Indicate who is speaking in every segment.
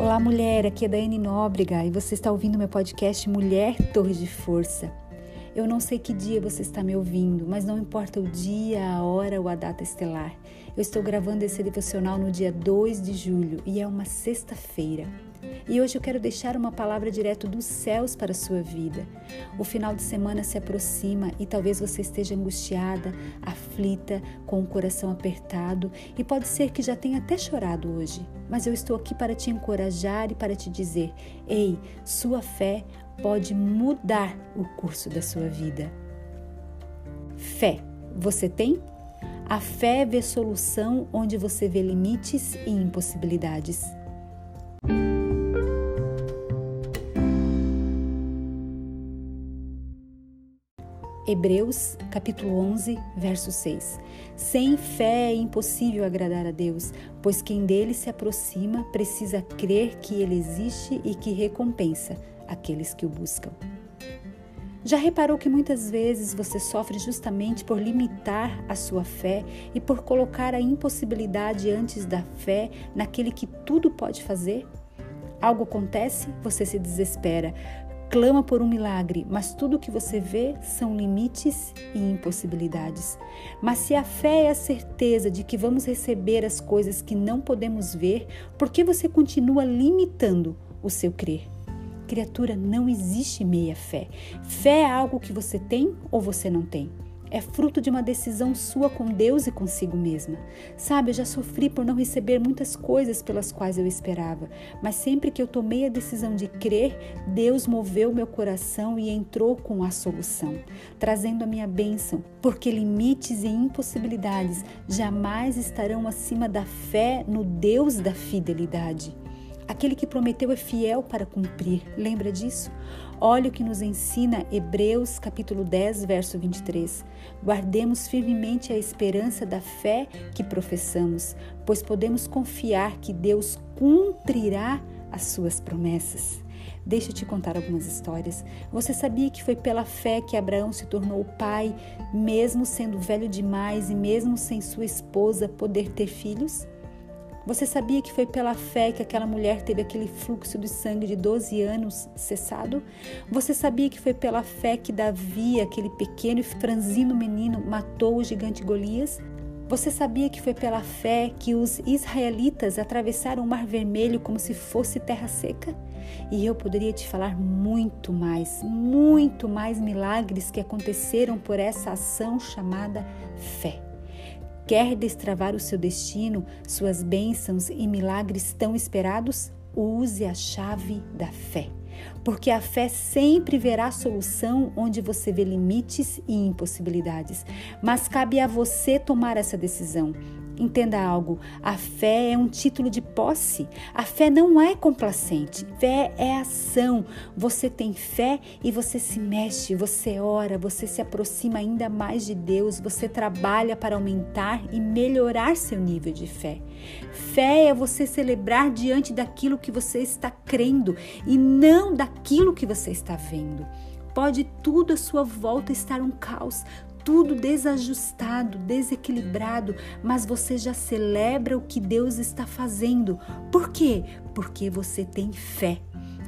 Speaker 1: Olá, mulher. Aqui é Daiane Nóbrega e você está ouvindo meu podcast Mulher Torre de Força. Eu não sei que dia você está me ouvindo, mas não importa o dia, a hora ou a data estelar. Eu estou gravando esse devocional no dia 2 de julho e é uma sexta-feira. E hoje eu quero deixar uma palavra direto dos céus para a sua vida. O final de semana se aproxima e talvez você esteja angustiada, aflita, com o coração apertado e pode ser que já tenha até chorado hoje. Mas eu estou aqui para te encorajar e para te dizer: ei, sua fé pode mudar o curso da sua vida. Fé, você tem? A fé vê solução onde você vê limites e impossibilidades. Hebreus, capítulo 11, verso 6. Sem fé é impossível agradar a Deus, pois quem dele se aproxima precisa crer que ele existe e que recompensa aqueles que o buscam. Já reparou que muitas vezes você sofre justamente por limitar a sua fé e por colocar a impossibilidade antes da fé naquele que tudo pode fazer? Algo acontece, você se desespera, clama por um milagre, mas tudo o que você vê são limites e impossibilidades. Mas se a fé é a certeza de que vamos receber as coisas que não podemos ver, por que você continua limitando o seu crer? Criatura, não existe meia fé. Fé é algo que você tem ou você não tem é fruto de uma decisão sua com Deus e consigo mesma. Sabe, eu já sofri por não receber muitas coisas pelas quais eu esperava, mas sempre que eu tomei a decisão de crer, Deus moveu meu coração e entrou com a solução, trazendo a minha bênção, porque limites e impossibilidades jamais estarão acima da fé no Deus da fidelidade. Aquele que prometeu é fiel para cumprir. Lembra disso? Olha o que nos ensina Hebreus capítulo 10, verso 23. Guardemos firmemente a esperança da fé que professamos, pois podemos confiar que Deus cumprirá as suas promessas. Deixa eu te contar algumas histórias. Você sabia que foi pela fé que Abraão se tornou pai, mesmo sendo velho demais e mesmo sem sua esposa poder ter filhos? Você sabia que foi pela fé que aquela mulher teve aquele fluxo de sangue de 12 anos cessado? Você sabia que foi pela fé que Davi, aquele pequeno e franzino menino, matou o gigante Golias? Você sabia que foi pela fé que os israelitas atravessaram o Mar Vermelho como se fosse terra seca? E eu poderia te falar muito mais, muito mais milagres que aconteceram por essa ação chamada fé. Quer destravar o seu destino, suas bênçãos e milagres tão esperados? Use a chave da fé. Porque a fé sempre verá solução onde você vê limites e impossibilidades. Mas cabe a você tomar essa decisão. Entenda algo: a fé é um título de posse. A fé não é complacente. Fé é ação. Você tem fé e você se mexe, você ora, você se aproxima ainda mais de Deus, você trabalha para aumentar e melhorar seu nível de fé. Fé é você celebrar diante daquilo que você está crendo e não daquilo que você está vendo. Pode tudo à sua volta estar um caos, tudo desajustado, desequilibrado, mas você já celebra o que Deus está fazendo. Por quê? Porque você tem fé.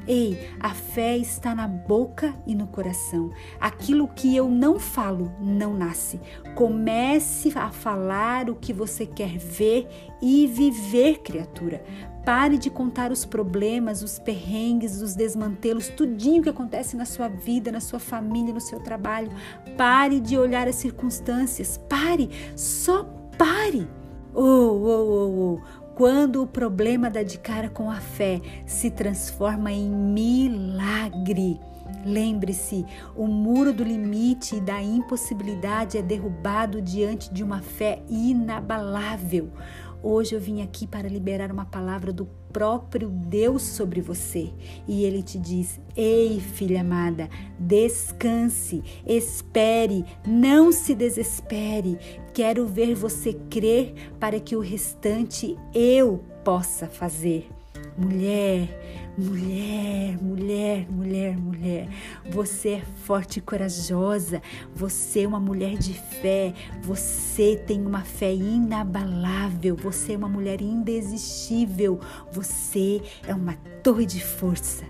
Speaker 1: Ei, a fé está na boca e no coração. Aquilo que eu não falo não nasce. Comece a falar o que você quer ver e viver, criatura. Pare de contar os problemas, os perrengues, os desmantelos, tudinho que acontece na sua vida, na sua família, no seu trabalho. Pare de olhar as circunstâncias. Pare, só pare. Oh, oh, oh, oh. Quando o problema dá de cara com a fé, se transforma em milagre. Lembre-se, o muro do limite e da impossibilidade é derrubado diante de uma fé inabalável. Hoje eu vim aqui para liberar uma palavra do próprio Deus sobre você. E ele te diz: Ei, filha amada, descanse, espere, não se desespere. Quero ver você crer para que o restante eu possa fazer. Mulher, Mulher, mulher, mulher, mulher, você é forte e corajosa, você é uma mulher de fé, você tem uma fé inabalável, você é uma mulher indesistível, você é uma torre de força.